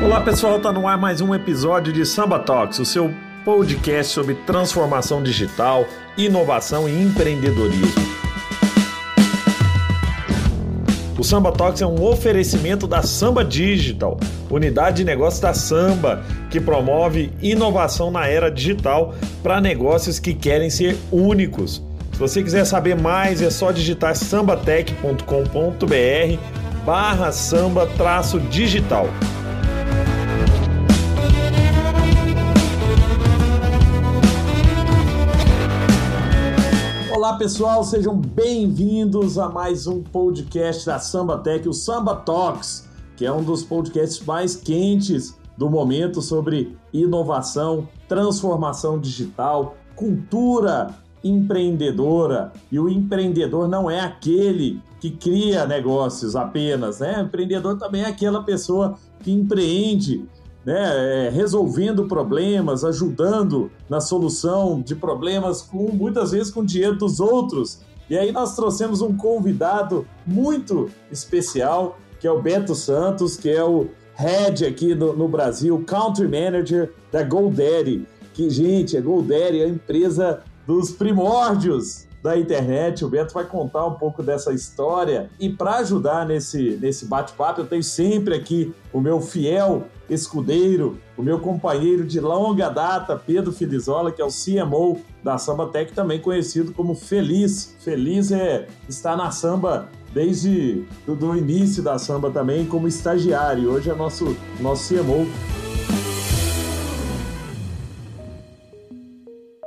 Olá pessoal, tá no ar mais um episódio de Samba Talks, o seu podcast sobre transformação digital, inovação e empreendedorismo. O Samba Talks é um oferecimento da Samba Digital, unidade de negócios da Samba, que promove inovação na era digital para negócios que querem ser únicos. Se você quiser saber mais, é só digitar sambatech.com.br barra samba digital. Olá pessoal, sejam bem-vindos a mais um podcast da Samba Tech, o Samba Talks, que é um dos podcasts mais quentes do momento sobre inovação, transformação digital, cultura empreendedora. E o empreendedor não é aquele que cria negócios apenas, né? O empreendedor também é aquela pessoa que empreende né, é, resolvendo problemas, ajudando na solução de problemas, com muitas vezes com dinheiro dos outros. E aí nós trouxemos um convidado muito especial, que é o Beto Santos, que é o head aqui no, no Brasil, country manager da GoDaddy. Que, gente, a GoDaddy é a empresa dos primórdios da internet. O Beto vai contar um pouco dessa história. E para ajudar nesse, nesse bate-papo, eu tenho sempre aqui o meu fiel escudeiro, o meu companheiro de longa data, Pedro Filizola, que é o CMO da Samba Tech, também conhecido como Feliz. Feliz é estar na samba desde o início da samba também como estagiário. Hoje é nosso nosso CMO.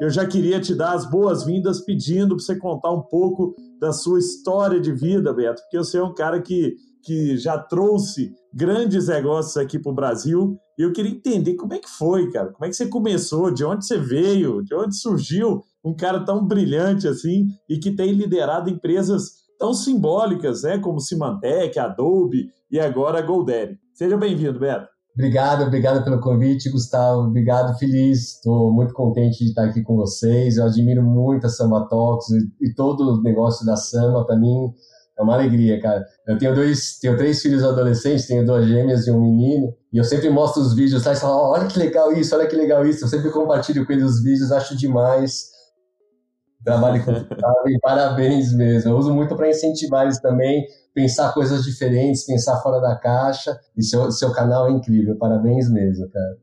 Eu já queria te dar as boas-vindas pedindo para você contar um pouco da sua história de vida, Beto, porque você é um cara que, que já trouxe grandes negócios aqui para o Brasil e eu queria entender como é que foi, cara. Como é que você começou, de onde você veio, de onde surgiu um cara tão brilhante assim e que tem liderado empresas tão simbólicas, né, como Symantec, Adobe e agora a GoDaddy. Seja bem-vindo, Beto. Obrigado, obrigado pelo convite, Gustavo. Obrigado, feliz. Estou muito contente de estar aqui com vocês. Eu admiro muito a Samba Talks e, e todo o negócio da samba. Para mim é uma alegria, cara. Eu tenho dois, tenho três filhos adolescentes, tenho duas gêmeas e um menino. E eu sempre mostro os vídeos lá e falo, olha que legal isso, olha que legal isso. Eu sempre compartilho com eles os vídeos, acho demais. Trabalho com parabéns mesmo. Eu uso muito para incentivar eles também pensar coisas diferentes, pensar fora da caixa. E seu, seu canal é incrível. Parabéns mesmo, cara.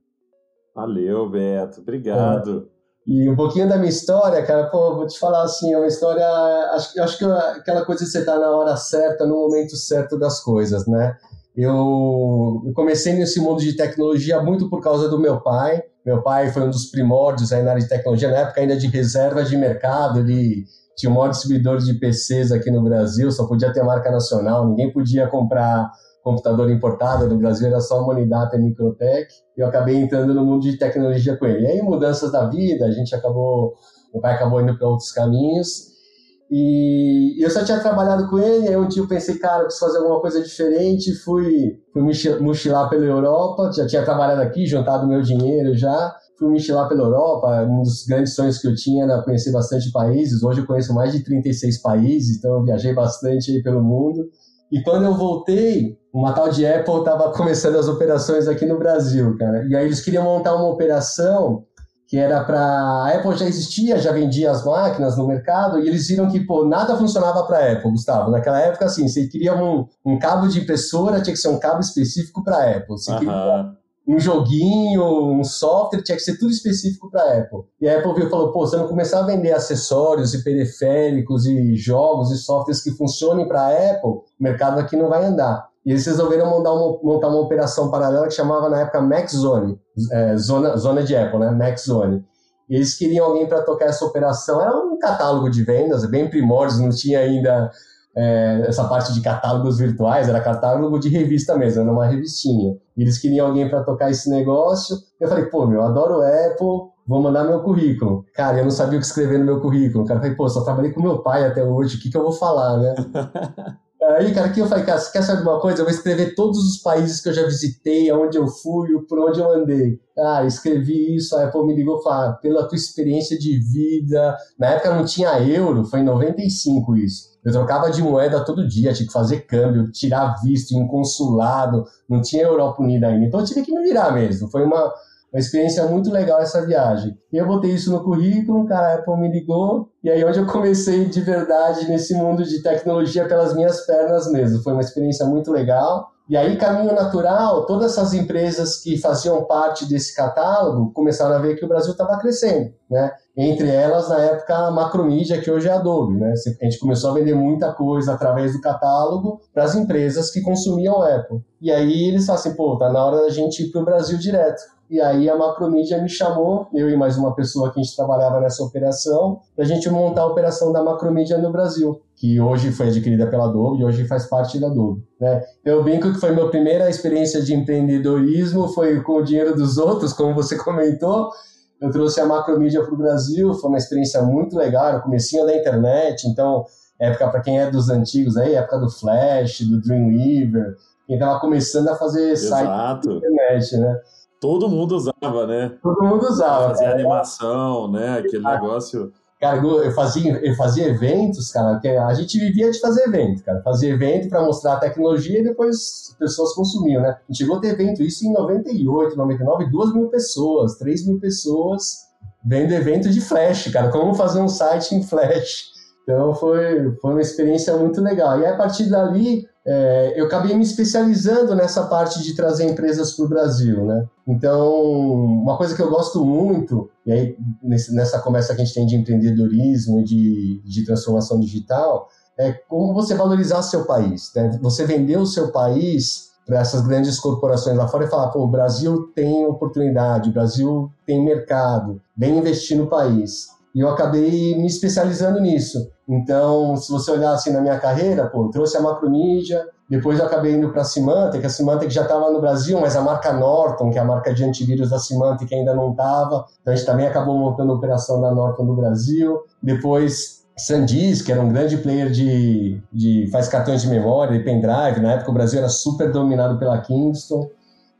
Valeu, Beto. Obrigado. É. E um pouquinho da minha história, cara, pô, vou te falar assim, é uma história. Acho, acho que aquela coisa de você estar tá na hora certa, no momento certo das coisas, né? Eu, comecei nesse mundo de tecnologia muito por causa do meu pai. Meu pai foi um dos primórdios aí na área de tecnologia, na época ainda de reserva de mercado, ele tinha o maior distribuidor de PCs aqui no Brasil, só podia ter marca nacional, ninguém podia comprar computador importado, no Brasil era só Monidata e Microtech, e eu acabei entrando no mundo de tecnologia com ele. E aí, mudanças da vida, a gente acabou, meu pai acabou indo para outros caminhos, e eu só tinha trabalhado com ele, aí um dia eu pensei, cara, eu preciso fazer alguma coisa diferente, fui, fui mochilar pela Europa, já tinha trabalhado aqui, juntado meu dinheiro já, fui mochilar pela Europa, um dos grandes sonhos que eu tinha era conhecer bastante países, hoje eu conheço mais de 36 países, então eu viajei bastante aí pelo mundo. E quando eu voltei, uma tal de Apple estava começando as operações aqui no Brasil, cara. E aí eles queriam montar uma operação que era para a Apple já existia, já vendia as máquinas no mercado e eles viram que pô, nada funcionava para a Apple, Gustavo. Naquela época, assim, você queria um, um cabo de impressora, tinha que ser um cabo específico para a Apple. Você queria um joguinho, um software, tinha que ser tudo específico para a Apple. E a Apple viu e falou, pô, se eu não começar a vender acessórios e periféricos e jogos e softwares que funcionem para a Apple, o mercado aqui não vai andar. E eles resolveram montar uma, montar uma operação paralela que chamava na época Max Zone, é, zona, zona de Apple, né? Max Zone. E eles queriam alguém para tocar essa operação. Era um catálogo de vendas, bem primórdios, não tinha ainda é, essa parte de catálogos virtuais, era catálogo de revista mesmo, era uma revistinha. E eles queriam alguém para tocar esse negócio. Eu falei, pô, meu, adoro Apple, vou mandar meu currículo. Cara, eu não sabia o que escrever no meu currículo. O cara falei, pô, só trabalhei com meu pai até hoje, o que, que eu vou falar, né? Aí, cara, que eu falei, cara, você quer saber uma coisa? Eu vou escrever todos os países que eu já visitei, aonde eu fui, por onde eu andei. Cara, escrevi isso, a Apple me ligou e falou, ah, pela tua experiência de vida. Na época não tinha euro, foi em 95 isso. Eu trocava de moeda todo dia, tinha que fazer câmbio, tirar visto em consulado, não tinha Europa Unida ainda. Então eu tive que me virar mesmo. Foi uma, uma experiência muito legal essa viagem. E eu botei isso no currículo, cara, a Apple me ligou, e aí onde eu comecei de verdade nesse mundo de tecnologia pelas minhas pernas mesmo. Foi uma experiência muito legal. E aí, caminho natural, todas essas empresas que faziam parte desse catálogo começaram a ver que o Brasil estava crescendo, né? Entre elas, na época, a Macromedia, que hoje é Adobe, né? A gente começou a vender muita coisa através do catálogo para as empresas que consumiam Apple. E aí eles falaram assim, pô, tá na hora da gente ir para o Brasil direto. E aí a Macromedia me chamou, eu e mais uma pessoa que a gente trabalhava nessa operação, para a gente montar a operação da Macromedia no Brasil, que hoje foi adquirida pela Adobe e hoje faz parte da Adobe. Né? Eu brinco que foi minha primeira experiência de empreendedorismo, foi com o dinheiro dos outros, como você comentou. Eu trouxe a Macromedia para o Brasil, foi uma experiência muito legal, no comecinho da internet, então época para quem é dos antigos aí, época do Flash, do Dreamweaver, quem estava começando a fazer Exato. site na internet, né? Todo mundo usava, né? Todo mundo usava. Fazia animação, né? Aquele ah, negócio. Cara, eu fazia, eu fazia eventos, cara, que a gente vivia de fazer evento, cara. Fazia evento para mostrar a tecnologia e depois as pessoas consumiam, né? A gente chegou a ter evento, isso em 98, 99, 2 mil pessoas, 3 mil pessoas vendo evento de Flash, cara. Como fazer um site em Flash. Então foi, foi uma experiência muito legal. E a partir dali, é, eu acabei me especializando nessa parte de trazer empresas para o Brasil, né? Então, uma coisa que eu gosto muito, e aí nessa conversa que a gente tem de empreendedorismo de, de transformação digital, é como você valorizar seu país, né? Você vender o seu país para essas grandes corporações lá fora e falar, pô, o Brasil tem oportunidade, o Brasil tem mercado, vem investir no país. E eu acabei me especializando nisso. Então, se você olhar assim na minha carreira, pô, trouxe a Macromedia, depois eu acabei indo para a Symantec, a Symantec já estava no Brasil, mas a marca Norton, que é a marca de antivírus da Symantec, ainda não estava. Então a gente também acabou montando a operação da Norton no Brasil. Depois SanDisk, que era um grande player de, de faz cartões de memória e pendrive. Na época o Brasil era super dominado pela Kingston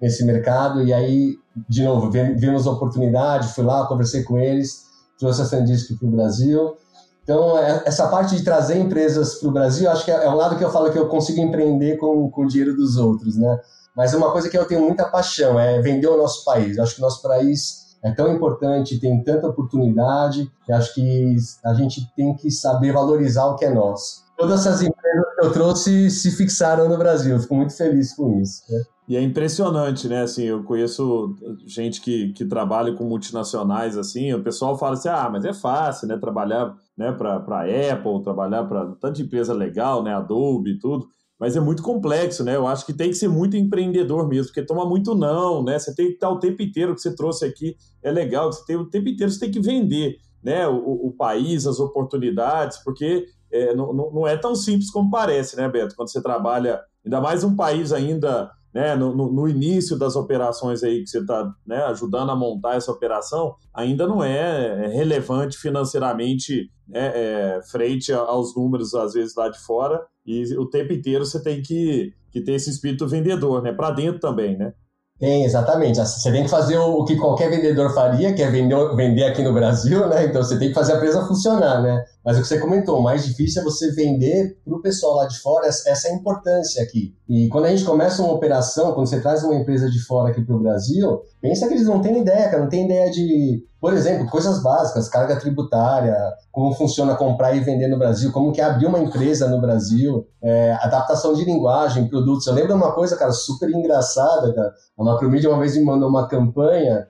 nesse mercado. E aí, de novo, vimos a oportunidade, fui lá, conversei com eles, trouxe a SanDisk para o Brasil. Então, é, essa parte de trazer empresas para o Brasil, acho que é, é um lado que eu falo que eu consigo empreender com, com o dinheiro dos outros, né? Mas uma coisa que eu tenho muita paixão é vender o nosso país. Eu acho que o nosso país é tão importante, tem tanta oportunidade, que acho que a gente tem que saber valorizar o que é nosso. Todas essas empresas que eu trouxe se fixaram no Brasil, fico muito feliz com isso. Né? E é impressionante, né? Assim, eu conheço gente que, que trabalha com multinacionais, assim, o pessoal fala assim, ah, mas é fácil, né? Trabalhar né, para Apple, trabalhar para tanta empresa legal, né? Adobe e tudo. Mas é muito complexo, né? Eu acho que tem que ser muito empreendedor mesmo, porque toma muito não, né? Você tem que estar o tempo inteiro que você trouxe aqui, é legal, você tem o tempo inteiro você tem que vender, né? O, o país, as oportunidades, porque é, não, não é tão simples como parece, né, Beto? Quando você trabalha, ainda mais um país ainda né, no, no, início das operações aí que você está né, ajudando a montar essa operação, ainda não é, é relevante financeiramente né, é, frente aos números, às vezes, lá de fora, e o tempo inteiro você tem que, que ter esse espírito vendedor, né, para dentro também, né? Tem, exatamente. Você tem que fazer o, que qualquer vendedor faria, que é vender, vender aqui no Brasil, né? Então você tem que fazer a empresa funcionar, né? Mas o que você comentou, o mais difícil é você vender para o pessoal lá de fora essa é importância aqui. E quando a gente começa uma operação, quando você traz uma empresa de fora aqui para o Brasil, pensa que eles não têm ideia, cara, não tem ideia de, por exemplo, coisas básicas, carga tributária, como funciona comprar e vender no Brasil, como que é abrir uma empresa no Brasil, é, adaptação de linguagem, produtos. Eu lembro uma coisa, cara, super engraçada, cara. A Macromedia uma vez me mandou uma campanha,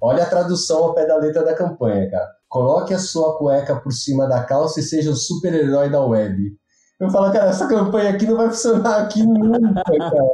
olha a tradução ao pé da letra da campanha, cara Coloque a sua cueca por cima da calça e seja o super-herói da web. Eu falo, cara, essa campanha aqui não vai funcionar aqui nunca, cara.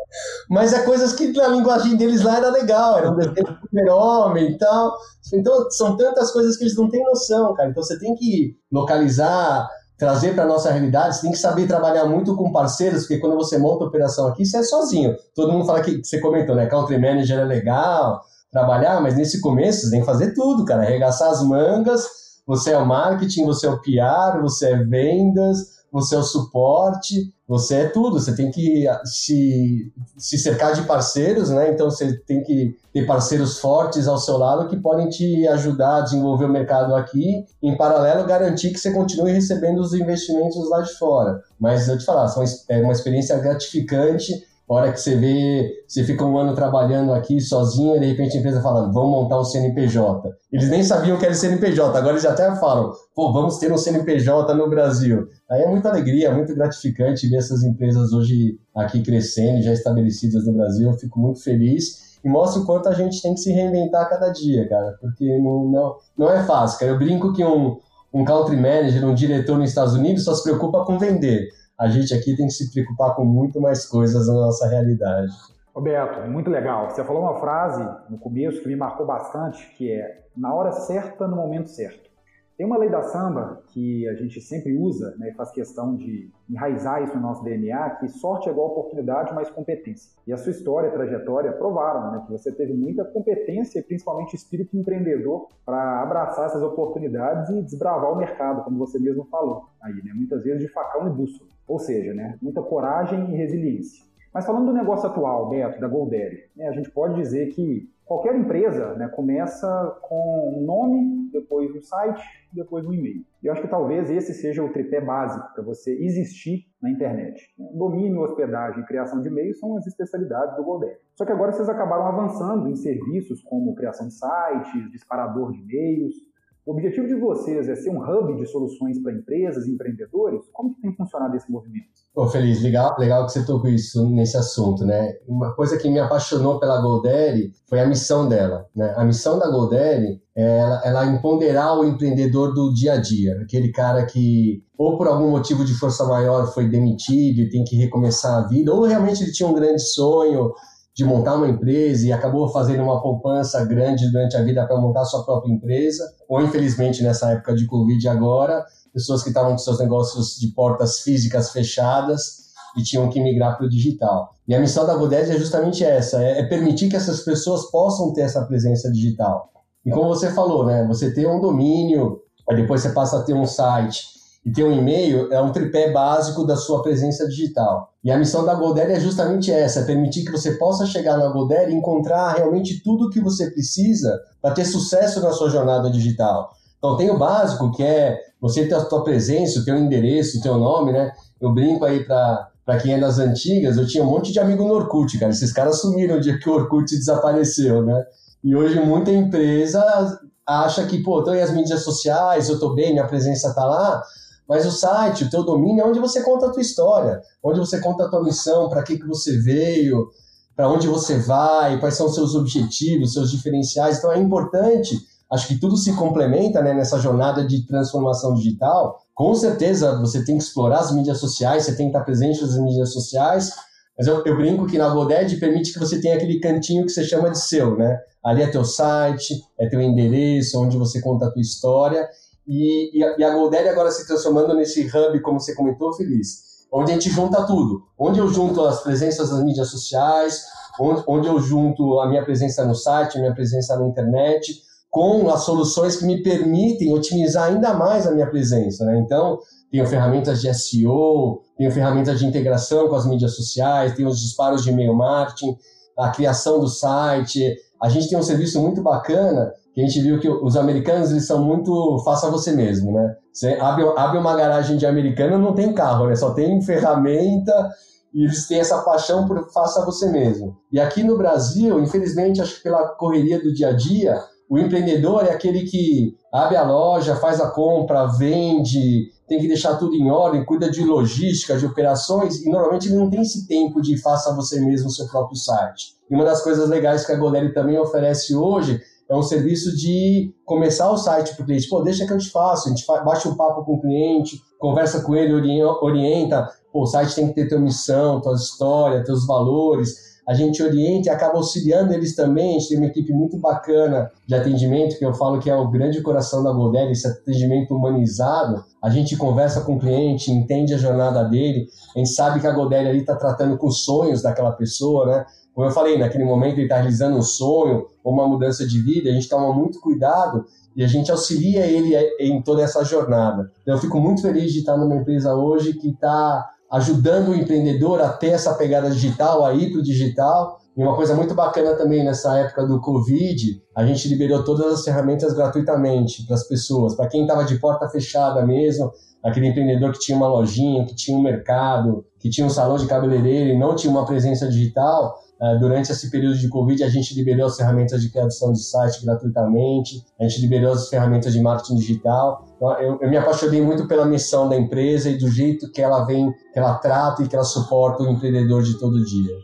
Mas é coisas que na linguagem deles lá era legal, era um desenho super-homem e tal. Então, são tantas coisas que eles não têm noção, cara. Então, você tem que localizar, trazer para nossa realidade, você tem que saber trabalhar muito com parceiros, porque quando você monta a operação aqui, você é sozinho. Todo mundo fala que, você comentou, né? Country Manager é legal, trabalhar, mas nesse começo você tem que fazer tudo, cara. Arregaçar as mangas, você é o marketing, você é o PR, você é vendas, você é o suporte, você é tudo. Você tem que se, se cercar de parceiros, né? Então você tem que ter parceiros fortes ao seu lado que podem te ajudar a desenvolver o mercado aqui, em paralelo garantir que você continue recebendo os investimentos lá de fora. Mas eu te falar, é uma experiência gratificante hora que você vê, você fica um ano trabalhando aqui sozinho e de repente a empresa falando, vamos montar um CNPJ. Eles nem sabiam que era CNPJ, agora eles até falam, pô, vamos ter um CNPJ no Brasil. Aí é muita alegria, muito gratificante ver essas empresas hoje aqui crescendo, já estabelecidas no Brasil. Eu fico muito feliz e mostra o quanto a gente tem que se reinventar cada dia, cara, porque não, não, não é fácil, cara. Eu brinco que um, um country manager, um diretor nos Estados Unidos só se preocupa com vender a gente aqui tem que se preocupar com muito mais coisas na nossa realidade. Roberto, muito legal. Você falou uma frase no começo que me marcou bastante, que é na hora certa, no momento certo. Tem uma lei da samba que a gente sempre usa, né, e faz questão de enraizar isso no nosso DNA, que sorte é igual oportunidade mais competência. E a sua história, a trajetória provaram né, que você teve muita competência e principalmente espírito empreendedor para abraçar essas oportunidades e desbravar o mercado, como você mesmo falou aí, né, muitas vezes de facão e bússola. Ou seja, né, muita coragem e resiliência. Mas falando do negócio atual, Beto, da Goldere, né, a gente pode dizer que qualquer empresa né, começa com um nome, depois um site, depois um e-mail. Eu acho que talvez esse seja o tripé básico para você existir na internet. Domínio, hospedagem e criação de e-mails são as especialidades do Goldere. Só que agora vocês acabaram avançando em serviços como criação de sites, disparador de e-mails, o objetivo de vocês é ser um hub de soluções para empresas e empreendedores? Como que tem funcionado esse movimento? Ô, Feliz, legal, legal que você tocou isso nesse assunto, né? Uma coisa que me apaixonou pela Goldere foi a missão dela, né? A missão da Goldere é ela, ela empoderar o empreendedor do dia a dia, aquele cara que ou por algum motivo de força maior foi demitido e tem que recomeçar a vida, ou realmente ele tinha um grande sonho, de montar uma empresa e acabou fazendo uma poupança grande durante a vida para montar sua própria empresa, ou infelizmente nessa época de Covid agora, pessoas que estavam com seus negócios de portas físicas fechadas e tinham que migrar para o digital. E a missão da Godez é justamente essa, é, é permitir que essas pessoas possam ter essa presença digital. E como você falou, né, você ter um domínio, depois você passa a ter um site, e ter um e-mail é um tripé básico da sua presença digital. E a missão da Goldere é justamente essa, é permitir que você possa chegar na Goldere e encontrar realmente tudo o que você precisa para ter sucesso na sua jornada digital. Então tem o básico, que é você ter a sua presença, o teu endereço, o teu nome, né? Eu brinco aí para para quem é das antigas, eu tinha um monte de amigo no Orkut, cara. Esses caras sumiram o dia que o Orkut desapareceu, né? E hoje muita empresa acha que, pô, tô em as mídias sociais, eu tô bem, minha presença tá lá, mas o site, o teu domínio é onde você conta a tua história, onde você conta a tua missão, para que, que você veio, para onde você vai, quais são os seus objetivos, seus diferenciais. Então é importante, acho que tudo se complementa né, nessa jornada de transformação digital. Com certeza você tem que explorar as mídias sociais, você tem que estar presente nas mídias sociais, mas eu, eu brinco que na GoDaddy permite que você tenha aquele cantinho que você chama de seu, né? Ali é teu site, é teu endereço, onde você conta a tua história e, e, a, e a Goldaddy agora se transformando nesse hub, como você comentou, Feliz, onde a gente junta tudo. Onde eu junto as presenças nas mídias sociais, onde, onde eu junto a minha presença no site, a minha presença na internet, com as soluções que me permitem otimizar ainda mais a minha presença. Né? Então, tenho ferramentas de SEO, tenho ferramentas de integração com as mídias sociais, tenho os disparos de e-mail marketing, a criação do site. A gente tem um serviço muito bacana que a gente viu que os americanos eles são muito faça você mesmo, né? Você abre, abre uma garagem de americano, não tem carro, né? Só tem ferramenta e eles têm essa paixão por faça você mesmo. E aqui no Brasil, infelizmente, acho que pela correria do dia a dia, o empreendedor é aquele que abre a loja, faz a compra, vende, tem que deixar tudo em ordem, cuida de logística, de operações, e normalmente ele não tem esse tempo de faça você mesmo o seu próprio site. E uma das coisas legais que a Godelli também oferece hoje é um serviço de começar o site para o cliente. Pô, deixa que eu te faço. A gente bate um papo com o cliente, conversa com ele, orienta. Pô, o site tem que ter tua missão, tua história, teus valores. A gente orienta e acaba auxiliando eles também. A gente tem uma equipe muito bacana de atendimento, que eu falo que é o grande coração da Godelli, esse atendimento humanizado. A gente conversa com o cliente, entende a jornada dele. A gente sabe que a Godelli ali está tratando com os sonhos daquela pessoa, né? como eu falei, naquele momento ele está realizando um sonho ou uma mudança de vida, a gente toma muito cuidado e a gente auxilia ele em toda essa jornada. Então, eu fico muito feliz de estar numa empresa hoje que está ajudando o empreendedor a ter essa pegada digital, a ir para o digital. E uma coisa muito bacana também nessa época do Covid, a gente liberou todas as ferramentas gratuitamente para as pessoas, para quem estava de porta fechada mesmo, aquele empreendedor que tinha uma lojinha, que tinha um mercado, que tinha um salão de cabeleireiro e não tinha uma presença digital, durante esse período de Covid, a gente liberou as ferramentas de criação de site gratuitamente, a gente liberou as ferramentas de marketing digital. Então, eu, eu, me apaixonei muito pela missão da empresa e do jeito que ela vem, que ela trata e que ela suporta o empreendedor de todo dia.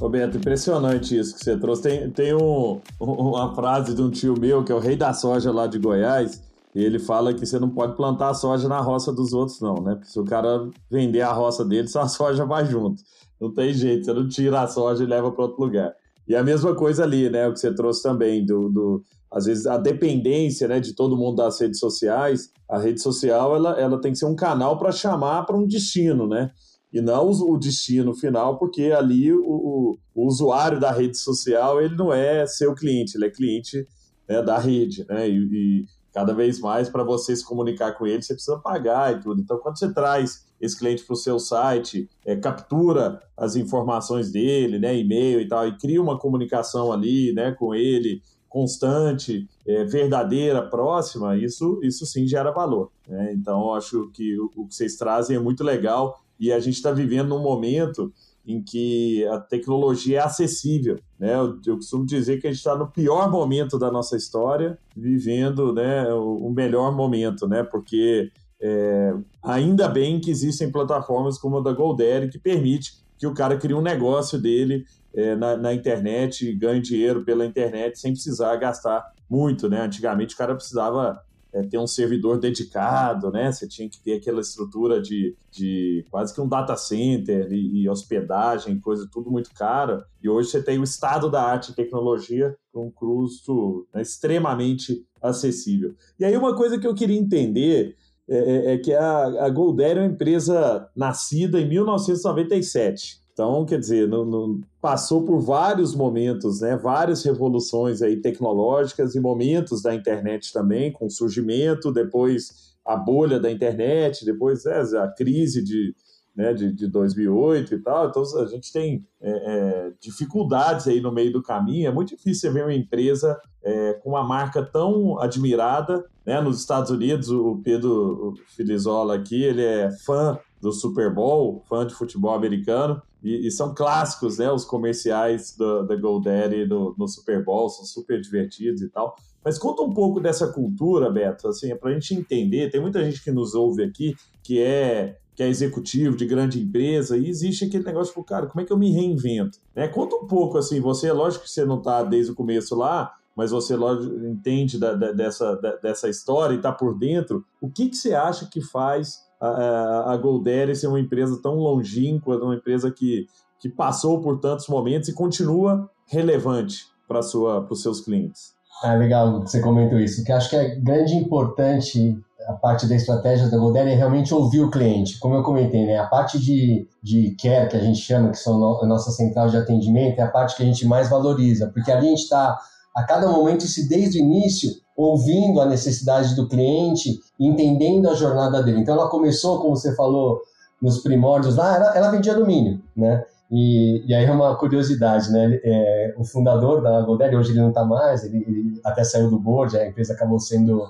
Roberto, impressionante isso que você trouxe. Tem, tem um, uma frase de um tio meu, que é o rei da soja lá de Goiás, ele fala que você não pode plantar soja na roça dos outros, não, né? Porque se o cara vender a roça dele, só a soja vai junto. Não tem jeito, você não tira a soja e leva para outro lugar. E a mesma coisa ali, né? O que você trouxe também, do, do às vezes a dependência né, de todo mundo das redes sociais. A rede social ela, ela tem que ser um canal para chamar para um destino, né? E não o, destino final, porque ali o, o, o, usuário da rede social ele não é seu cliente, ele é cliente né, da rede, né? E, e cada vez mais para você se comunicar com ele, você precisa pagar e tudo. Então, quando você traz esse cliente para o seu site, é, captura as informações dele, né, e-mail e tal, e cria uma comunicação ali, né, com ele constante, é, verdadeira, próxima, isso, isso sim gera valor. Né? Então, acho que o, o que vocês trazem é muito legal e a gente está vivendo num momento em que a tecnologia é acessível. Né? Eu, eu costumo dizer que a gente está no pior momento da nossa história, vivendo né, o, o melhor momento, né? porque é, ainda bem que existem plataformas como a da GoDaddy que permite que o cara crie um negócio dele é, na, na, internet ganhe dinheiro pela internet sem precisar gastar muito, né? Antigamente o cara precisava é, ter um servidor dedicado, né? Você tinha que ter aquela estrutura de, de quase que um data center e, e hospedagem, coisa tudo muito cara. E hoje você tem o estado da arte e tecnologia com um custo né, extremamente acessível. E aí uma coisa que eu queria entender é, é, é que a, a Goldera é uma empresa nascida em 1997. Então, quer dizer, no, no, passou por vários momentos, né, várias revoluções aí tecnológicas e momentos da internet também, com o surgimento, depois a bolha da internet, depois é, a crise de, né, de, de 2008 e tal. Então, a gente tem é, é, dificuldades aí no meio do caminho. É muito difícil ver uma empresa é, com uma marca tão admirada. Né? Nos Estados Unidos, o Pedro Filizola aqui, ele é fã do Super Bowl, fã de futebol americano, e, e são clássicos, né? Os comerciais do, da GoDaddy no, no Super Bowl, são super divertidos e tal. Mas conta um pouco dessa cultura, Beto, assim, é para a gente entender. Tem muita gente que nos ouve aqui que é que é executivo de grande empresa e existe aquele negócio, tipo, cara, como é que eu me reinvento? Né? Conta um pouco, assim, você, lógico que você não está desde o começo lá, mas você lógico, entende da, da, dessa, da, dessa história e está por dentro. O que, que você acha que faz a, a Goldere ser uma empresa tão longínqua, uma empresa que, que passou por tantos momentos e continua relevante para os seus clientes. Ah, legal que você comentou isso, que acho que é grande e importante a parte da estratégia da Goldere é realmente ouvir o cliente. Como eu comentei, né? A parte de, de care, que a gente chama, que são a nossa central de atendimento, é a parte que a gente mais valoriza, porque ali a gente está a cada momento, se desde o início, ouvindo a necessidade do cliente, entendendo a jornada dele. Então ela começou, como você falou, nos primórdios lá, ela, ela vendia domínio, né? E, e aí é uma curiosidade, né? É, o fundador da GoDaddy, hoje ele não está mais, ele, ele, até saiu do board, a empresa acabou sendo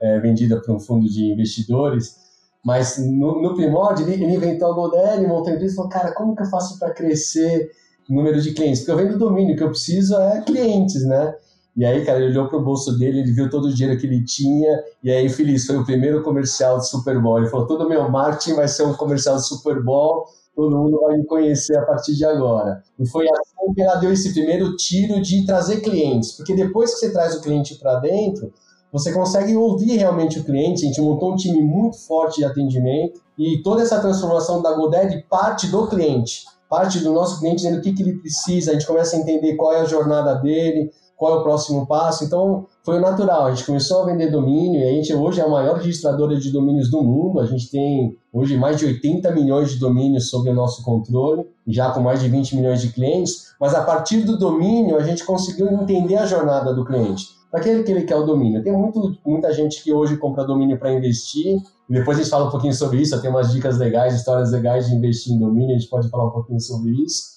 é, vendida para um fundo de investidores, mas no, no primórdio ele, ele, inventou a GoDaddy, montou a empresa e falou, cara, como que eu faço para crescer o número de clientes? Porque eu vendo domínio, o que eu preciso é clientes, né? E aí, cara, ele olhou pro bolso dele, ele viu todo o dinheiro que ele tinha, e aí, feliz, foi o primeiro comercial de Super Bowl. Ele falou: todo meu marketing vai ser um comercial de Super Bowl, todo mundo vai me conhecer a partir de agora. E foi assim que ela deu esse primeiro tiro de trazer clientes, porque depois que você traz o cliente para dentro, você consegue ouvir realmente o cliente. A gente montou um time muito forte de atendimento e toda essa transformação da GoDaddy parte do cliente, parte do nosso cliente dizendo o que, que ele precisa. A gente começa a entender qual é a jornada dele, qual é o próximo passo. Então, foi natural. A gente começou a vender domínio e a gente hoje é a maior registradora de domínios do mundo. A gente tem hoje mais de 80 milhões de domínios sob o nosso controle, já com mais de 20 milhões de clientes. Mas a partir do domínio, a gente conseguiu entender a jornada do cliente. Para que ele quer o domínio. Tem muito, muita gente que hoje compra domínio para investir. E depois a gente fala um pouquinho sobre isso. Tenho umas dicas legais, histórias legais de investir em domínio. A gente pode falar um pouquinho sobre isso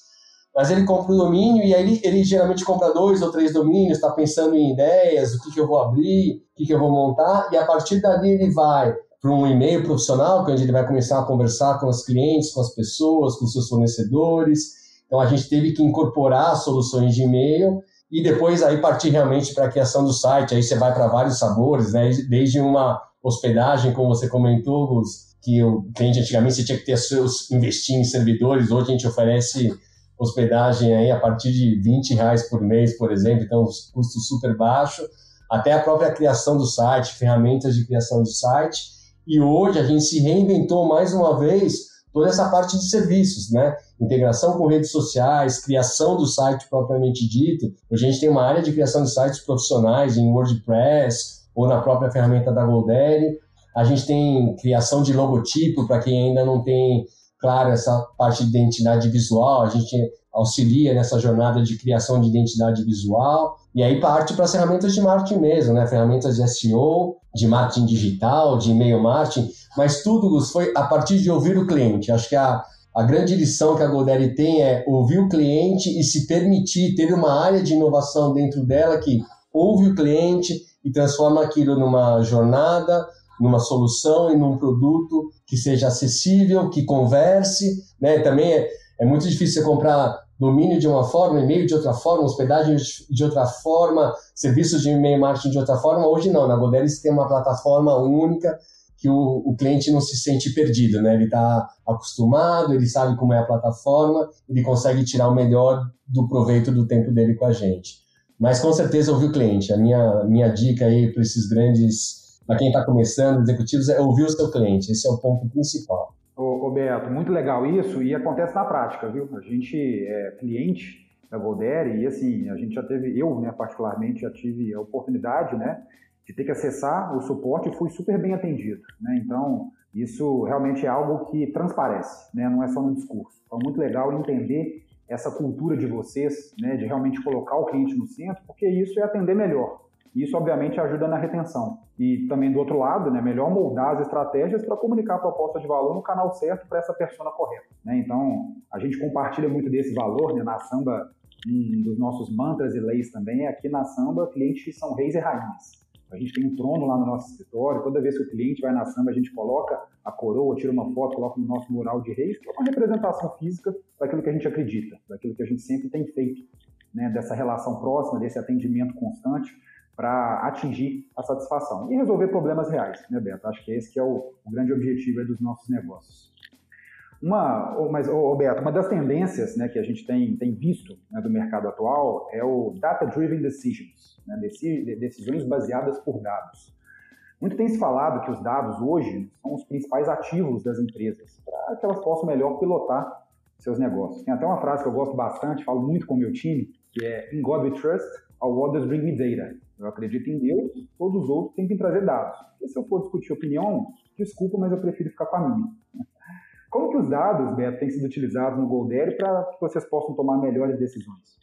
mas ele compra o domínio e aí ele, ele geralmente compra dois ou três domínios, está pensando em ideias, o que, que eu vou abrir, o que, que eu vou montar, e a partir dali ele vai para um e-mail profissional, é onde ele vai começar a conversar com os clientes, com as pessoas, com seus fornecedores. Então a gente teve que incorporar soluções de e-mail e depois aí partir realmente para a criação do site. Aí você vai para vários sabores, né? desde uma hospedagem, como você comentou, Gus, que o cliente antigamente você tinha que ter seus investir em servidores, hoje a gente oferece hospedagem aí a partir de 20 reais por mês, por exemplo, então custo super baixo, até a própria criação do site, ferramentas de criação de site. E hoje a gente se reinventou mais uma vez toda essa parte de serviços, né? Integração com redes sociais, criação do site propriamente dito. Hoje a gente tem uma área de criação de sites profissionais em WordPress ou na própria ferramenta da Goldere. A gente tem criação de logotipo para quem ainda não tem claro essa parte de identidade visual, a gente auxilia nessa jornada de criação de identidade visual, e aí parte para as ferramentas de marketing mesmo, né? ferramentas de SEO, de marketing digital, de e-mail marketing, mas tudo foi a partir de ouvir o cliente. Acho que a, a grande lição que a Golderi tem é ouvir o cliente e se permitir ter uma área de inovação dentro dela que ouve o cliente e transforma aquilo numa jornada, numa solução e num produto que seja acessível, que converse, né? Também é, é muito difícil você comprar domínio de uma forma, e-mail de outra forma, hospedagem de outra forma, serviços de e-mail marketing de outra forma. Hoje não, na Godelis tem uma plataforma única que o, o cliente não se sente perdido, né? Ele está acostumado, ele sabe como é a plataforma, ele consegue tirar o melhor do proveito do tempo dele com a gente. Mas com certeza ouvir o cliente. A minha, minha dica aí para esses grandes para quem está começando, executivos, é ouvir o seu cliente. Esse é o ponto principal. Ô, Beto, muito legal isso e acontece na prática, viu? A gente é cliente da Goldere e assim, a gente já teve, eu né, particularmente já tive a oportunidade, né, de ter que acessar o suporte e fui super bem atendido, né? Então, isso realmente é algo que transparece, né? Não é só no discurso. Então, muito legal entender essa cultura de vocês, né, de realmente colocar o cliente no centro, porque isso é atender melhor. Isso, obviamente, ajuda na retenção. E também, do outro lado, né, melhor moldar as estratégias para comunicar a proposta de valor no canal certo para essa persona correta. Né? Então, a gente compartilha muito desse valor né, na samba. Um dos nossos mantras e leis também é aqui na samba, clientes são reis e rainhas. A gente tem um trono lá no nosso escritório. Toda vez que o cliente vai na samba, a gente coloca a coroa, tira uma foto, coloca no nosso mural de reis, que é uma representação física daquilo que a gente acredita, daquilo que a gente sempre tem feito, né? dessa relação próxima, desse atendimento constante para atingir a satisfação e resolver problemas reais, né, Beto? Acho que esse que é o, o grande objetivo dos nossos negócios. Uma, mas, oh, Beto, uma das tendências né, que a gente tem, tem visto né, do mercado atual é o Data-Driven Decisions, né, decisões baseadas por dados. Muito tem se falado que os dados hoje são os principais ativos das empresas, para que elas possam melhor pilotar seus negócios. Tem até uma frase que eu gosto bastante, falo muito com o meu time, que é In God We Trust, All Others Bring Me Data. Eu acredito em Deus, todos os outros têm que trazer dados. E se eu for discutir opinião, desculpa, mas eu prefiro ficar com a minha. Como que os dados, Beto, têm sido utilizados no Goldere para que vocês possam tomar melhores decisões?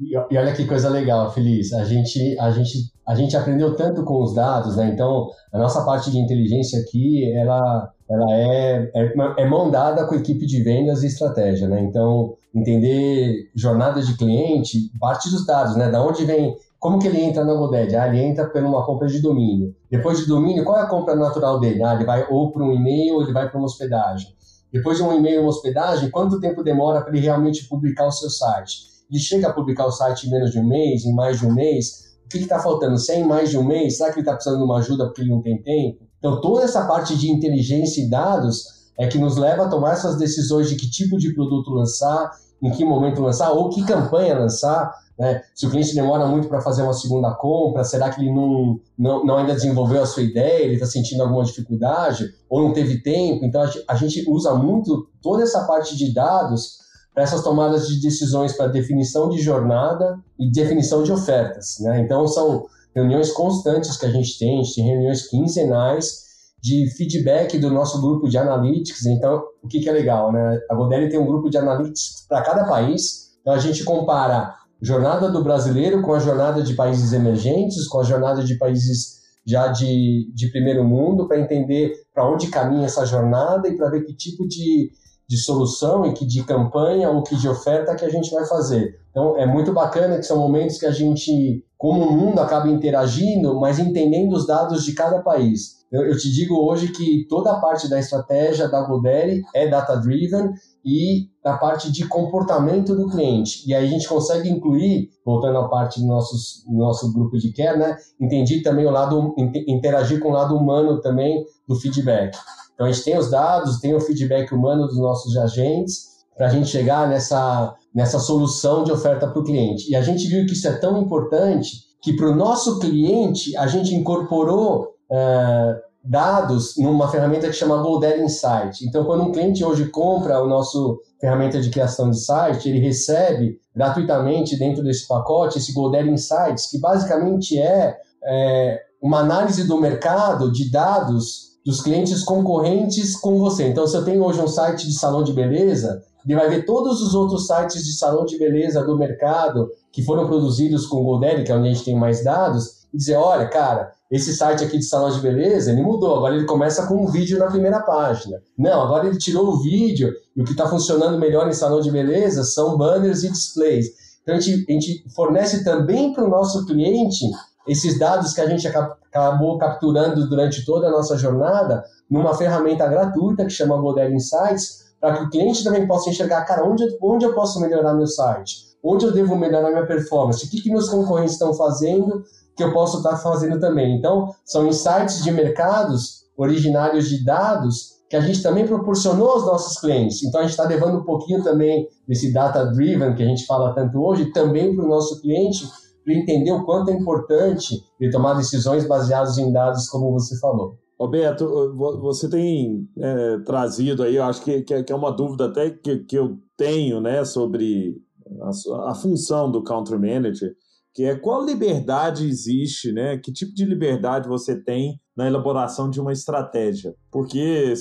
E, e olha que coisa legal, Feliz. A gente, a gente, a gente aprendeu tanto com os dados, né? Então, a nossa parte de inteligência aqui, ela, ela é, é, é mão dada com a equipe de vendas e estratégia, né? Então, entender jornada de cliente, parte dos dados, né? Da onde vem como que ele entra na GoDaddy? Ah, ele entra por uma compra de domínio. Depois de domínio, qual é a compra natural dele? Ah, ele vai ou para um e-mail ou ele vai para uma hospedagem. Depois de um e-mail uma hospedagem, quanto tempo demora para ele realmente publicar o seu site? Ele chega a publicar o site em menos de um mês, em mais de um mês? O que está faltando? Se é em mais de um mês, será que ele está precisando de uma ajuda porque ele não tem tempo? Então, toda essa parte de inteligência e dados é que nos leva a tomar essas decisões de que tipo de produto lançar, em que momento lançar, ou que campanha lançar, né? Se o cliente demora muito para fazer uma segunda compra, será que ele não, não, não ainda desenvolveu a sua ideia, ele está sentindo alguma dificuldade, ou não teve tempo? Então a gente usa muito toda essa parte de dados para essas tomadas de decisões para definição de jornada e definição de ofertas. Né? Então, são reuniões constantes que a gente tem, a gente tem reuniões quinzenais de feedback do nosso grupo de analytics. Então, o que, que é legal? Né? A Godelli tem um grupo de analytics para cada país, então a gente compara jornada do brasileiro com a jornada de países emergentes, com a jornada de países já de, de primeiro mundo, para entender para onde caminha essa jornada e para ver que tipo de de solução e que de campanha ou que de oferta que a gente vai fazer. Então é muito bacana que são momentos que a gente, como o mundo, acaba interagindo, mas entendendo os dados de cada país. Eu, eu te digo hoje que toda a parte da estratégia da Godaddy é data-driven e da parte de comportamento do cliente. E aí a gente consegue incluir, voltando à parte do nosso, nosso grupo de care, né? Entendi também o lado, interagir com o lado humano também do feedback. Então a gente tem os dados, tem o feedback humano dos nossos agentes para a gente chegar nessa, nessa solução de oferta para o cliente. E a gente viu que isso é tão importante que para o nosso cliente a gente incorporou uh, dados numa ferramenta que chama Golder Insight. Então, quando um cliente hoje compra o nosso ferramenta de criação de site, ele recebe gratuitamente dentro desse pacote esse Golder Insights, que basicamente é, é uma análise do mercado de dados dos clientes concorrentes com você. Então, se eu tenho hoje um site de salão de beleza, ele vai ver todos os outros sites de salão de beleza do mercado que foram produzidos com o GoDaddy, que é onde a gente tem mais dados, e dizer, olha, cara, esse site aqui de salão de beleza, ele mudou, agora ele começa com um vídeo na primeira página. Não, agora ele tirou o vídeo e o que está funcionando melhor em salão de beleza são banners e displays. Então, a gente, a gente fornece também para o nosso cliente esses dados que a gente acabou capturando durante toda a nossa jornada numa ferramenta gratuita que chama Model Insights, para que o cliente também possa enxergar, cara, onde, onde eu posso melhorar meu site? Onde eu devo melhorar minha performance? O que, que meus concorrentes estão fazendo que eu posso estar fazendo também? Então, são insights de mercados originários de dados que a gente também proporcionou aos nossos clientes. Então, a gente está levando um pouquinho também desse data-driven que a gente fala tanto hoje, também para o nosso cliente, para entender o quanto é importante ele tomar decisões baseadas em dados, como você falou. Roberto, você tem é, trazido aí, eu acho que, que, é uma dúvida até que, que eu tenho né, sobre a, a função do country manager, que é qual liberdade existe, né? Que tipo de liberdade você tem na elaboração de uma estratégia? Porque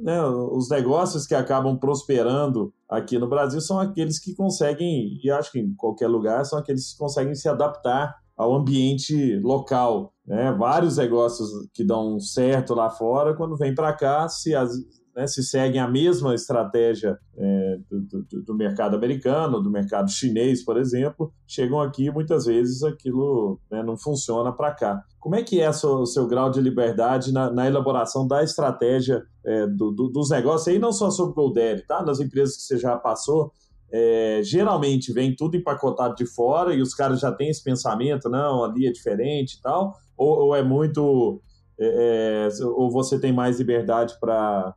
né, os negócios que acabam prosperando aqui no Brasil são aqueles que conseguem, e acho que em qualquer lugar, são aqueles que conseguem se adaptar ao ambiente local. Né? Vários negócios que dão certo lá fora, quando vem para cá, se, as, né, se seguem a mesma estratégia é, do, do, do, mercado americano, do mercado chinês, por exemplo, chegam aqui e muitas vezes aquilo né, não funciona para cá. Como é que é o seu grau de liberdade na, na elaboração da estratégia é, do, dos negócios? aí não só sobre GoDaddy, tá? Nas empresas que você já passou, é, geralmente vem tudo empacotado de fora e os caras já têm esse pensamento, não, ali é diferente e tal, ou, ou é muito. É, é ou você tem mais liberdade para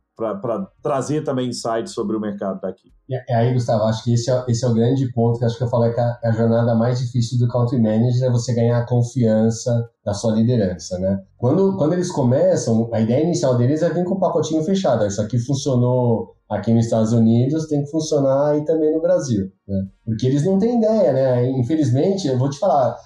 trazer também insights sobre o mercado daqui? É aí, Gustavo, acho que esse é, esse é o grande ponto que acho que eu falei que a, a jornada mais difícil do country manager é você ganhar a confiança da sua liderança, né? Quando, quando eles começam, a ideia inicial deles é vir com o pacotinho fechado. Isso aqui funcionou aqui nos Estados Unidos tem que funcionar aí também no Brasil, né? Porque eles não têm ideia, né? Infelizmente, eu vou te falar,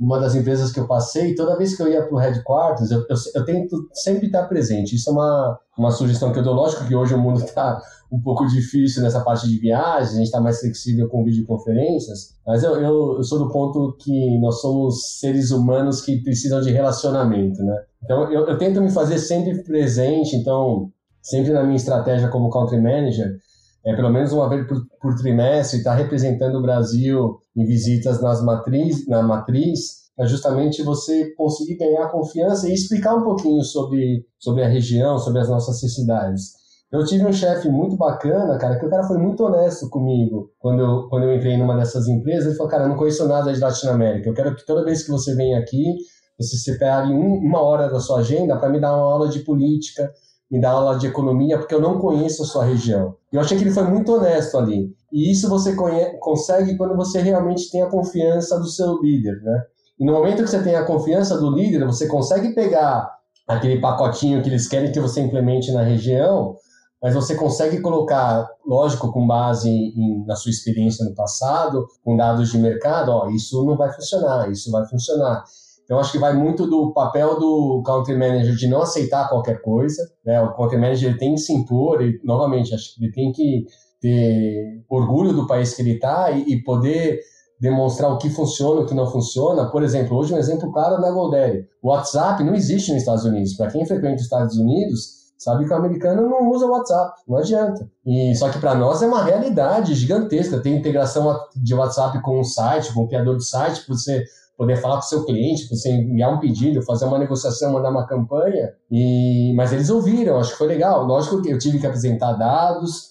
uma das empresas que eu passei, toda vez que eu ia para o headquarters, eu, eu, eu, tento sempre estar presente. Isso é uma, uma sugestão que eu dou. Lógico que hoje o mundo está um pouco difícil nessa parte de viagens, a gente está mais flexível com videoconferências, mas eu, eu, eu, sou do ponto que nós somos seres humanos que precisam de relacionamento, né? Então, eu, eu tento me fazer sempre presente, então, sempre na minha estratégia como country manager, é pelo menos uma vez por, por trimestre, estar tá representando o Brasil em visitas nas matriz, na matriz, é justamente você conseguir ganhar confiança e explicar um pouquinho sobre, sobre a região, sobre as nossas necessidades. Eu tive um chefe muito bacana, cara, que o cara foi muito honesto comigo quando eu, quando eu entrei numa dessas empresas. Ele falou, cara, eu não conheço nada de Latinoamérica. Eu quero que toda vez que você vem aqui, você separe um, uma hora da sua agenda para me dar uma aula de política, me dar aula de economia, porque eu não conheço a sua região. Eu achei que ele foi muito honesto ali. E isso você consegue quando você realmente tem a confiança do seu líder, né? E no momento que você tem a confiança do líder, você consegue pegar aquele pacotinho que eles querem que você implemente na região mas você consegue colocar, lógico, com base em, na sua experiência no passado, com dados de mercado, ó, isso não vai funcionar, isso vai funcionar. Então, acho que vai muito do papel do country manager de não aceitar qualquer coisa. Né? O country manager tem que se impor, e, novamente, acho que ele tem que ter orgulho do país que ele está e, e, poder demonstrar o que funciona o que não funciona. Por exemplo, hoje um exemplo claro da Goldere. O WhatsApp não existe nos Estados Unidos. Para quem frequenta os Estados Unidos, sabe que o americano não usa WhatsApp, não adianta. E só que para nós é uma realidade gigantesca. Tem integração de WhatsApp com um site, com um criador de site, para você poder falar com o seu cliente, você enviar um pedido, fazer uma negociação, mandar uma campanha. E mas eles ouviram, acho que foi legal. Lógico que eu tive que apresentar dados,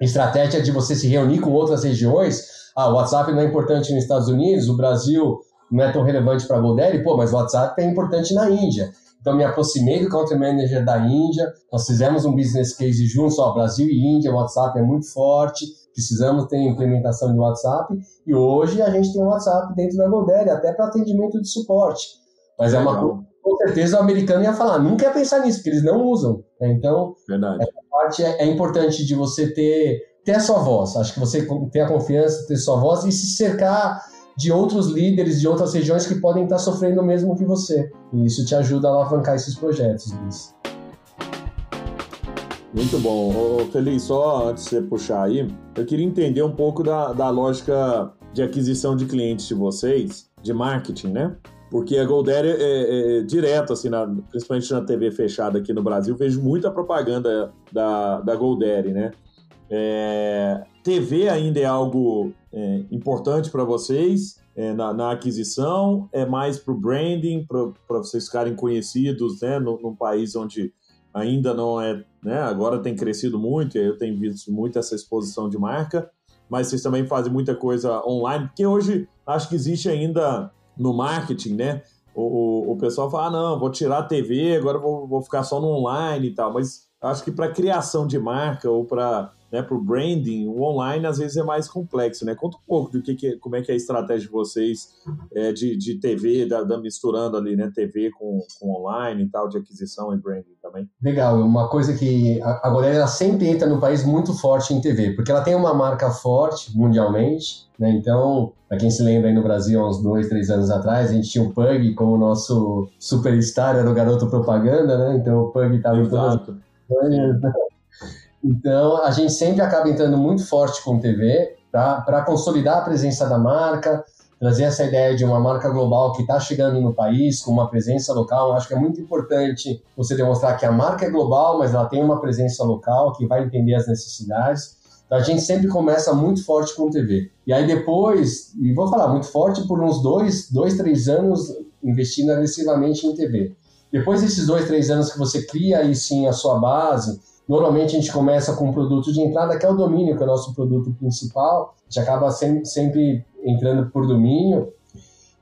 estratégia de você se reunir com outras regiões. Ah, o WhatsApp não é importante nos Estados Unidos, o Brasil não é tão relevante para a Golderi, pô, mas o WhatsApp é importante na Índia. Então me aproximei do country manager da Índia, nós fizemos um business case juntos, ó, Brasil e Índia, o WhatsApp é muito forte, precisamos ter implementação de WhatsApp e hoje a gente tem o WhatsApp dentro da Goldere, até para atendimento de suporte. Mas é, é uma coisa com certeza o americano ia falar, nunca ia pensar nisso, porque eles não usam. Né? Então, Verdade. essa parte é, é, importante de você ter, ter a sua voz. Acho que você ter a confiança, ter a sua voz e se cercar de outros líderes de outras regiões que podem estar sofrendo o mesmo que você. E isso te ajuda a alavancar esses projetos, Luiz. Muito bom. Ô, Feliz, só antes de você puxar aí, eu queria entender um pouco da, da lógica de aquisição de clientes de vocês, de marketing, né? Porque a Goldere é, é, é, direto, assim, na, principalmente na TV fechada aqui no Brasil, vejo muita propaganda da, da Goldere, né? É, TV ainda é algo é, importante para vocês é, na, na, aquisição? É mais para o branding, para vocês ficarem conhecidos né, no, num país onde ainda não é, né, agora tem crescido muito, eu tenho visto muito essa exposição de marca, mas vocês também fazem muita coisa online, porque hoje acho que existe ainda no marketing, né? O, o, o pessoal fala, ah, não, vou tirar a TV, agora vou, vou ficar só no online e tal, mas acho que para criação de marca ou para né, para o branding, o online às vezes é mais complexo, né? Conta um pouco do que, que como é que é a estratégia de vocês é, de, de TV, da, da, misturando ali, né, TV com, com online e tal, de aquisição e branding também. Legal, uma coisa que a, a ela sempre entra no país muito forte em TV, porque ela tem uma marca forte mundialmente, né? Então, para quem se lembra aí no Brasil, há uns dois, três anos atrás, a gente tinha o Pug como nosso superstar, era o garoto propaganda, né? Então o Pug estava em todas então, a gente sempre acaba entrando muito forte com TV para consolidar a presença da marca, trazer essa ideia de uma marca global que está chegando no país com uma presença local. Acho que é muito importante você demonstrar que a marca é global, mas ela tem uma presença local que vai entender as necessidades. Então a gente sempre começa muito forte com TV. E aí depois, e vou falar muito forte por uns dois, dois três anos investindo agressivamente em TV. Depois desses dois, três anos que você cria aí sim a sua base, Normalmente a gente começa com um produto de entrada, que é o domínio, que é o nosso produto principal. A gente acaba sempre, sempre entrando por domínio.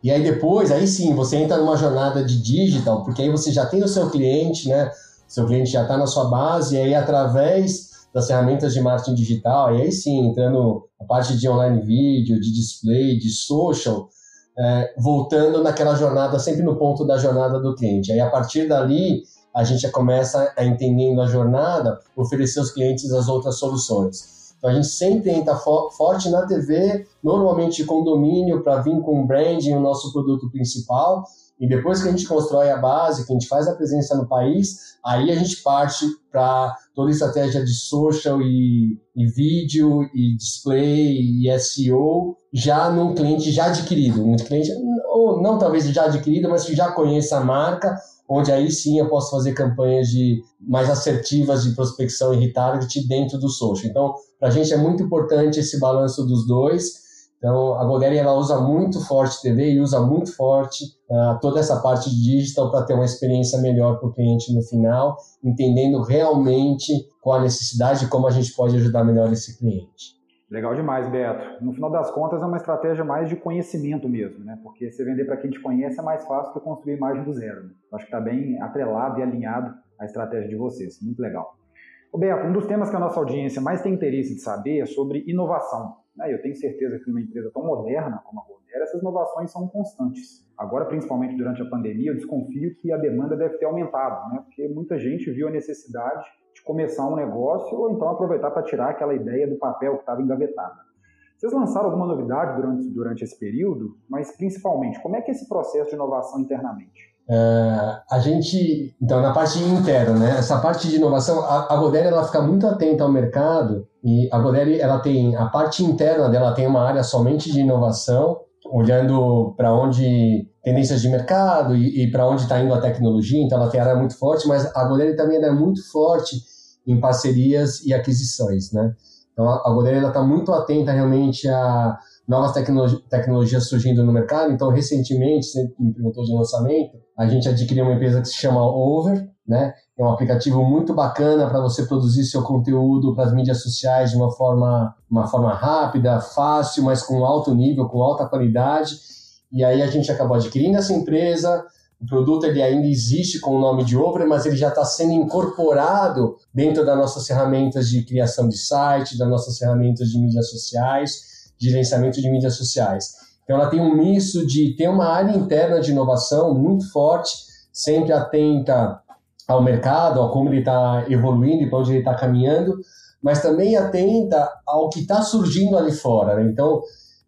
E aí depois, aí sim, você entra numa jornada de digital, porque aí você já tem o seu cliente, né? Seu cliente já está na sua base, e aí através das ferramentas de marketing digital, e aí sim, entrando a parte de online vídeo, de display, de social, é, voltando naquela jornada, sempre no ponto da jornada do cliente. Aí a partir dali, a gente já começa a entendendo a jornada, oferecer aos clientes as outras soluções. Então a gente sempre entra fo forte na TV, normalmente com domínio para vir com o branding, o nosso produto principal, e depois que a gente constrói a base, que a gente faz a presença no país, aí a gente parte para toda a estratégia de social e, e, vídeo e display e SEO já num cliente já adquirido, um cliente ou não talvez já adquirido, mas que já conheça a marca onde aí sim eu posso fazer campanhas de mais assertivas de prospecção e retarget dentro do social. Então, para a gente é muito importante esse balanço dos dois. Então, a Golderi ela usa muito forte TV e usa muito forte uh, toda essa parte digital para ter uma experiência melhor para o cliente no final, entendendo realmente qual a necessidade e como a gente pode ajudar melhor esse cliente. Legal demais, Beto. No final das contas, é uma estratégia mais de conhecimento mesmo, né? Porque você vender para quem te conhece é mais fácil que construir imagem do zero. Né? Acho que está bem atrelado e alinhado à estratégia de vocês. Muito legal. Ô Beto, um dos temas que a nossa audiência mais tem interesse de saber é sobre inovação. Né? Eu tenho certeza que numa empresa tão moderna como a essa essas inovações são constantes. Agora, principalmente durante a pandemia, eu desconfio que a demanda deve ter aumentado, né? porque muita gente viu a necessidade de começar um negócio ou então aproveitar para tirar aquela ideia do papel que estava engavetada. Vocês lançaram alguma novidade durante, durante esse período, mas principalmente, como é que é esse processo de inovação internamente? Uh, a gente, então, na parte interna, né? Essa parte de inovação, a, a Godere, ela fica muito atenta ao mercado e a Godere, ela tem, a parte interna dela tem uma área somente de inovação, olhando para onde tendências de mercado e, e para onde está indo a tecnologia, então ela área muito forte, mas a Godere também é muito forte em parcerias e aquisições, né? Então a, Godere está muito atenta realmente a novas tecnologi tecnologias surgindo no mercado. Então, recentemente, você me perguntou de lançamento, a gente adquiriu uma empresa que se chama Over, né? É um aplicativo muito bacana para você produzir seu conteúdo para as mídias sociais de uma forma, uma forma rápida, fácil, mas com alto nível, com alta qualidade. E aí a gente acabou adquirindo essa empresa. O produto ele ainda existe com o nome de Over, mas ele já está sendo incorporado dentro das nossas ferramentas de criação de site, das nossas ferramentas de mídias sociais de gerenciamento de mídias sociais. Então, ela tem um misto de ter uma área interna de inovação muito forte, sempre atenta ao mercado, ao como ele está evoluindo e para onde ele está caminhando, mas também atenta ao que está surgindo ali fora. Né? Então,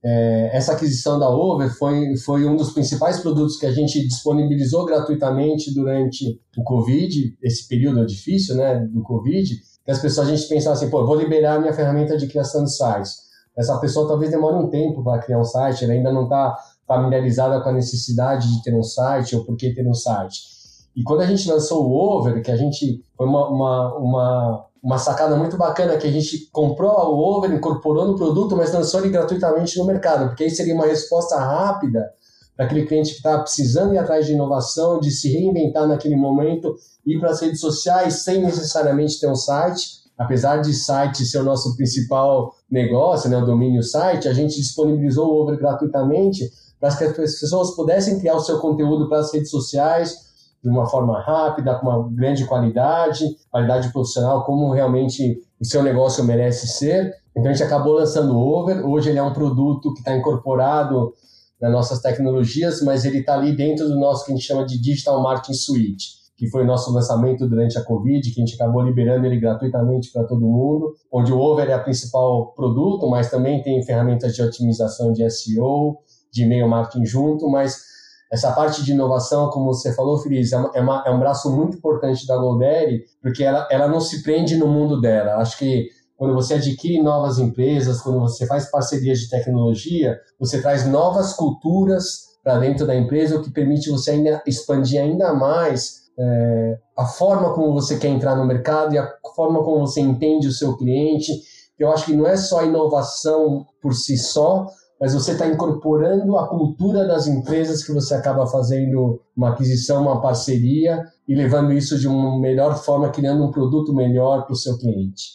é, essa aquisição da Over foi, foi um dos principais produtos que a gente disponibilizou gratuitamente durante o Covid, esse período difícil né, do Covid, que as pessoas, a gente pensava assim, pô, vou liberar minha ferramenta de criação de sites essa pessoa talvez demore um tempo para criar um site, ela ainda não está familiarizada com a necessidade de ter um site ou por que ter um site. E quando a gente lançou o Over, que a gente foi uma, uma, uma, uma sacada muito bacana, que a gente comprou o Over, incorporou no produto, mas lançou ele gratuitamente no mercado, porque aí seria uma resposta rápida para aquele cliente que está precisando ir atrás de inovação, de se reinventar naquele momento, ir para as redes sociais sem necessariamente ter um site. Apesar de site ser o nosso principal negócio, né, o domínio site, a gente disponibilizou o Over gratuitamente para que as pessoas pudessem criar o seu conteúdo para as redes sociais de uma forma rápida, com uma grande qualidade, qualidade profissional, como realmente o seu negócio merece ser. Então a gente acabou lançando o Over. Hoje ele é um produto que está incorporado nas nossas tecnologias, mas ele está ali dentro do nosso que a gente chama de Digital Marketing Suite que foi o nosso lançamento durante a Covid, que a gente acabou liberando ele gratuitamente para todo mundo, onde o Over é a principal produto, mas também tem ferramentas de otimização de SEO, de e-mail marketing junto, mas essa parte de inovação, como você falou, Feliz, é, é, uma, é um braço muito importante da Goldere, porque ela, ela não se prende no mundo dela. Acho que quando você adquire novas empresas, quando você faz parcerias de tecnologia, você traz novas culturas para dentro da empresa, o que permite você ainda expandir ainda mais é, a forma como você quer entrar no mercado e a forma como você entende o seu cliente. Eu acho que não é só inovação por si só, mas você está incorporando a cultura das empresas que você acaba fazendo uma aquisição, uma parceria e levando isso de uma melhor forma, criando um produto melhor para o seu cliente.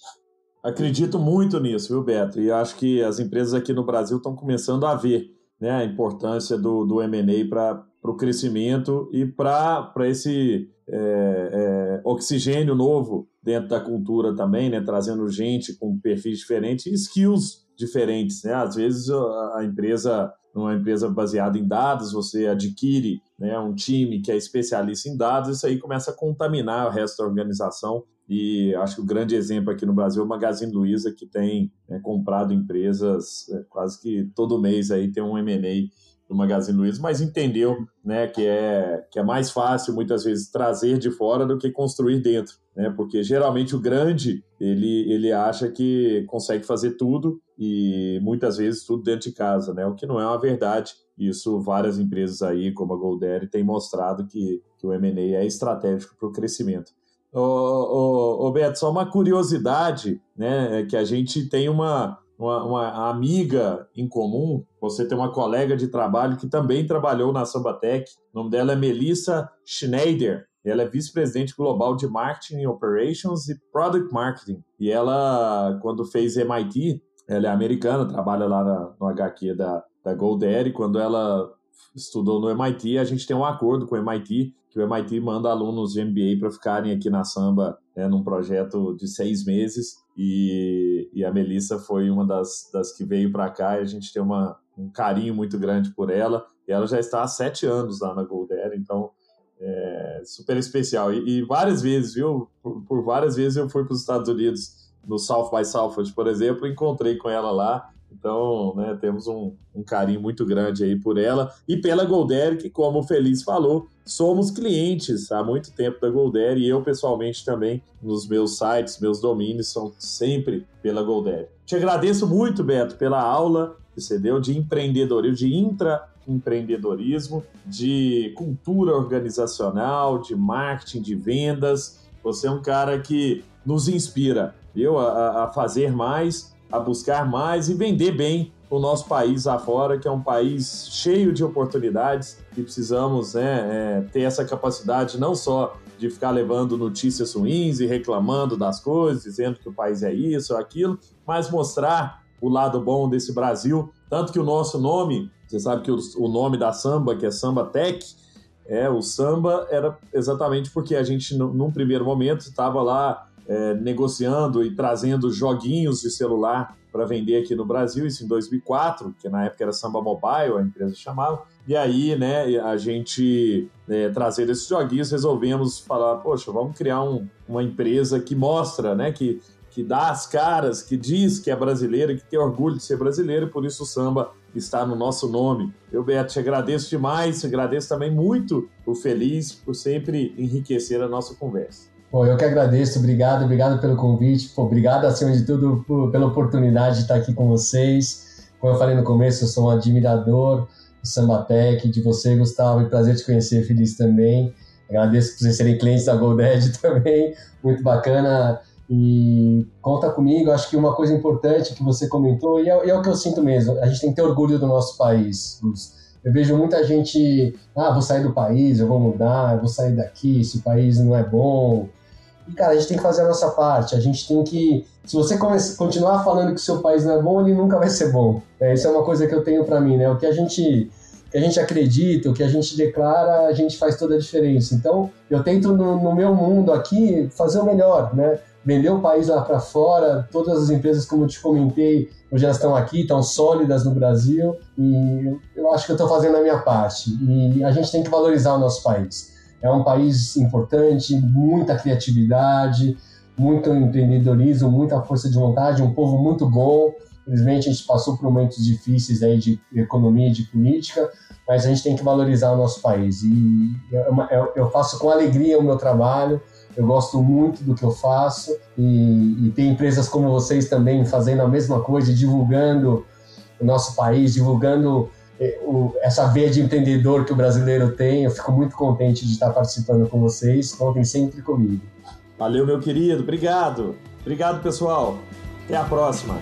Acredito muito nisso, viu, Beto? E acho que as empresas aqui no Brasil estão começando a ver né, a importância do, do M&A para o crescimento e para esse é, é, oxigênio novo dentro da cultura também, né? trazendo gente com perfis diferentes e skills diferentes. Né? Às vezes a empresa, numa empresa baseada em dados, você adquire né, um time que é especialista em dados, isso aí começa a contaminar o resto da organização. E acho que o grande exemplo aqui no Brasil é o Magazine Luiza, que tem né, comprado empresas é, quase que todo mês aí tem um M&A do Magazine Luiza, mas entendeu né, que, é, que é mais fácil muitas vezes trazer de fora do que construir dentro, né? Porque geralmente o grande ele, ele acha que consegue fazer tudo e muitas vezes tudo dentro de casa, né? O que não é uma verdade. Isso várias empresas aí, como a Goldere, têm mostrado que, que o M&A é estratégico para o crescimento. Ô, ô, ô, Beto, só uma curiosidade, né? É que a gente tem uma, uma, uma, amiga em comum, você tem uma colega de trabalho que também trabalhou na Sambatec. O nome dela é Melissa Schneider. Ela é vice-presidente global de Marketing Operations e Product Marketing. E ela, quando fez MIT, ela é americana, trabalha lá na, no HQ da, da Goldere. Quando ela estudou no MIT, a gente tem um acordo com o MIT, que o MIT manda alunos de MBA para ficarem aqui na Samba né, num projeto de seis meses. E, e a Melissa foi uma das, das que veio para cá e a gente tem uma, um carinho muito grande por ela. E ela já está há sete anos lá na Goldera, então é super especial. E, e várias vezes, viu? Por, por, várias vezes eu fui para os Estados Unidos, no South by Southwest, por exemplo, encontrei com ela lá. Então, né, temos um, um, carinho muito grande aí por ela e pela Golder, que, como o Feliz falou, somos clientes há muito tempo da Golder e eu, pessoalmente, também, nos meus sites, meus domínios, são sempre pela Golder. Te agradeço muito, Beto, pela aula que você deu de empreendedorismo, de intraempreendedorismo, de cultura organizacional, de marketing, de vendas. Você é um cara que nos inspira, viu, a, a fazer mais, a buscar mais e vender bem o nosso país afora, que é um país cheio de oportunidades e precisamos né, é, ter essa capacidade não só de ficar levando notícias ruins e reclamando das coisas, dizendo que o país é isso ou aquilo, mas mostrar o lado bom desse Brasil. Tanto que o nosso nome, você sabe que o, o nome da samba, que é Samba Tech, é, o samba era exatamente porque a gente, num primeiro momento, estava lá é, negociando e trazendo joguinhos de celular para vender aqui no Brasil, isso em 2004, que na época era Samba Mobile, a empresa chamava. E aí, né, a gente é, trazer esses joguinhos, resolvemos falar, poxa, vamos criar um, uma empresa que mostra, né, que que dá as caras, que diz que é brasileira, que tem orgulho de ser brasileiro, e por isso o samba está no nosso nome. Eu, Beto, te agradeço demais, te agradeço também muito o Feliz por sempre enriquecer a nossa conversa. Bom, eu que agradeço, obrigado, obrigado pelo convite, Pô, obrigado acima de tudo por, pela oportunidade de estar aqui com vocês. Como eu falei no começo, eu sou um admirador do Sambatec, de você, Gustavo, e prazer te conhecer, Feliz também. Agradeço por vocês serem clientes da Golded também, muito bacana e conta comigo, acho que uma coisa importante que você comentou, e é, é, o que eu sinto mesmo, a gente tem que ter orgulho do nosso país. Eu vejo muita gente, ah, vou sair do país, eu vou mudar, eu vou sair daqui, se o país não é bom. E, cara, a gente tem que fazer a nossa parte, a gente tem que... Se você continuar falando que o seu país não é bom, ele nunca vai ser bom. É, isso é uma coisa que eu tenho para mim, né? O que a gente que a gente acredita, o que a gente declara, a gente faz toda a diferença. Então, eu tento no, no meu mundo aqui fazer o melhor, né? Vender o país lá para fora. Todas as empresas, como eu te comentei, hoje elas estão aqui, estão sólidas no Brasil e eu acho que eu estou fazendo a minha parte. E a gente tem que valorizar o nosso país. É um país importante, muita criatividade, muito empreendedorismo, muita força de vontade, um povo muito bom. Infelizmente, a gente passou por momentos difíceis aí de economia e de política, mas a gente tem que valorizar o nosso país. E eu faço com alegria o meu trabalho, eu gosto muito do que eu faço e, e tem empresas como vocês também fazendo a mesma coisa, divulgando o nosso país, divulgando eh, essa veia de empreendedor que o brasileiro tem. Eu fico muito contente de estar participando com vocês. Contem sempre comigo. Valeu, meu querido. Obrigado. Obrigado, pessoal. Até a próxima.